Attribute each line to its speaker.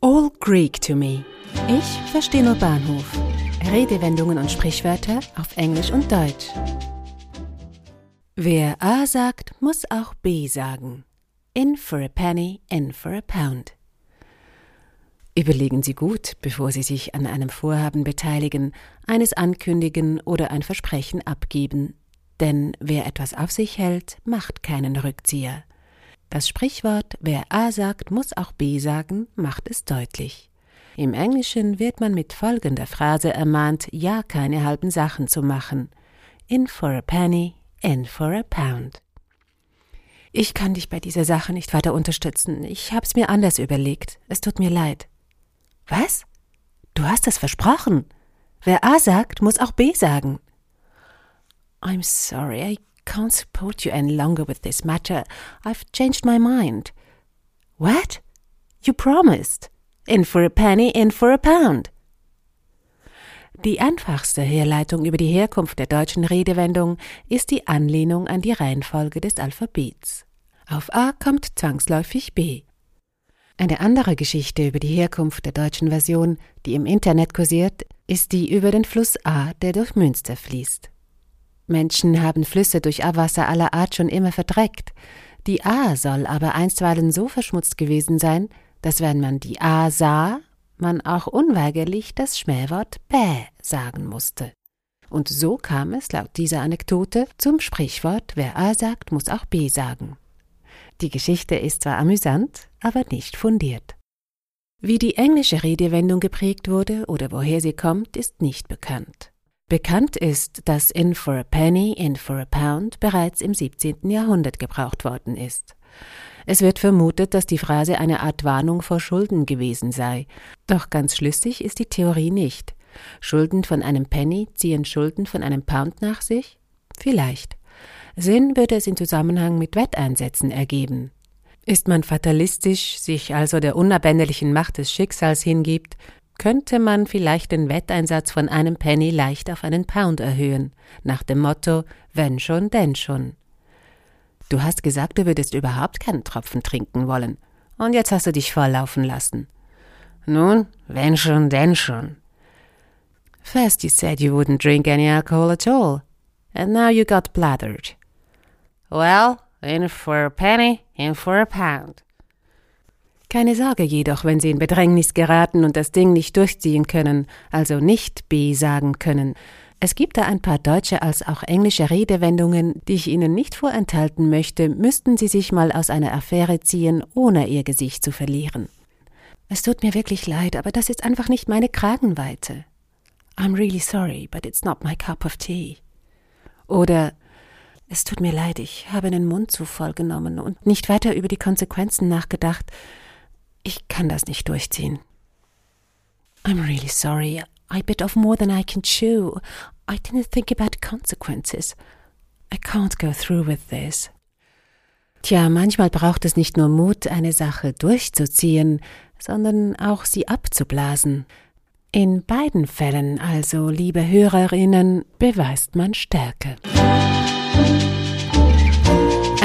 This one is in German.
Speaker 1: All Greek to me. Ich verstehe nur Bahnhof. Redewendungen und Sprichwörter auf Englisch und Deutsch. Wer A sagt, muss auch B sagen. In for a penny, in for a pound. Überlegen Sie gut, bevor Sie sich an einem Vorhaben beteiligen, eines ankündigen oder ein Versprechen abgeben. Denn wer etwas auf sich hält, macht keinen Rückzieher. Das Sprichwort Wer A sagt, muss auch B sagen, macht es deutlich. Im Englischen wird man mit folgender Phrase ermahnt, ja keine halben Sachen zu machen. In for a penny, in for a pound. Ich kann dich bei dieser Sache nicht weiter unterstützen. Ich hab's mir anders überlegt. Es tut mir leid. Was? Du hast es versprochen. Wer A sagt, muss auch B sagen. I'm sorry, I can't support you any longer with this matter. I've changed my mind. What? You promised. In for a penny, in for a pound. Die einfachste Herleitung über die Herkunft der deutschen Redewendung ist die Anlehnung an die Reihenfolge des Alphabets. Auf A kommt zwangsläufig B. Eine andere Geschichte über die Herkunft der deutschen Version, die im Internet kursiert, ist die über den Fluss A, der durch Münster fließt. Menschen haben Flüsse durch Abwasser aller Art schon immer verdreckt. Die A soll aber einstweilen so verschmutzt gewesen sein, dass wenn man die A sah, man auch unweigerlich das Schmähwort bäh sagen musste. Und so kam es laut dieser Anekdote zum Sprichwort Wer A sagt, muss auch B sagen. Die Geschichte ist zwar amüsant, aber nicht fundiert. Wie die englische Redewendung geprägt wurde oder woher sie kommt, ist nicht bekannt. Bekannt ist, dass in for a penny, in for a pound bereits im 17. Jahrhundert gebraucht worden ist. Es wird vermutet, dass die Phrase eine Art Warnung vor Schulden gewesen sei. Doch ganz schlüssig ist die Theorie nicht. Schulden von einem Penny ziehen Schulden von einem Pound nach sich? Vielleicht. Sinn würde es in Zusammenhang mit Wetteinsätzen ergeben. Ist man fatalistisch, sich also der unabänderlichen Macht des Schicksals hingibt, könnte man vielleicht den Wetteinsatz von einem Penny leicht auf einen Pound erhöhen, nach dem Motto wenn schon, denn schon. Du hast gesagt, du würdest überhaupt keinen Tropfen trinken wollen, und jetzt hast du dich volllaufen lassen. Nun, wenn schon, denn schon. First you said you wouldn't drink any alcohol at all, and now you got blathered. Well, in for a penny, in for a pound. Keine Sorge jedoch, wenn Sie in Bedrängnis geraten und das Ding nicht durchziehen können, also nicht B sagen können. Es gibt da ein paar deutsche als auch englische Redewendungen, die ich Ihnen nicht vorenthalten möchte, müssten Sie sich mal aus einer Affäre ziehen, ohne Ihr Gesicht zu verlieren. Es tut mir wirklich leid, aber das ist einfach nicht meine Kragenweite. I'm really sorry, but it's not my cup of tea. Oder es tut mir leid, ich habe den Mund zu voll genommen und nicht weiter über die Konsequenzen nachgedacht. Ich kann das nicht durchziehen. I'm really sorry. I bit off more than I can chew. I didn't think about consequences. I can't go through with this. Tja, manchmal braucht es nicht nur Mut, eine Sache durchzuziehen, sondern auch sie abzublasen. In beiden Fällen also, liebe Hörerinnen, beweist man Stärke.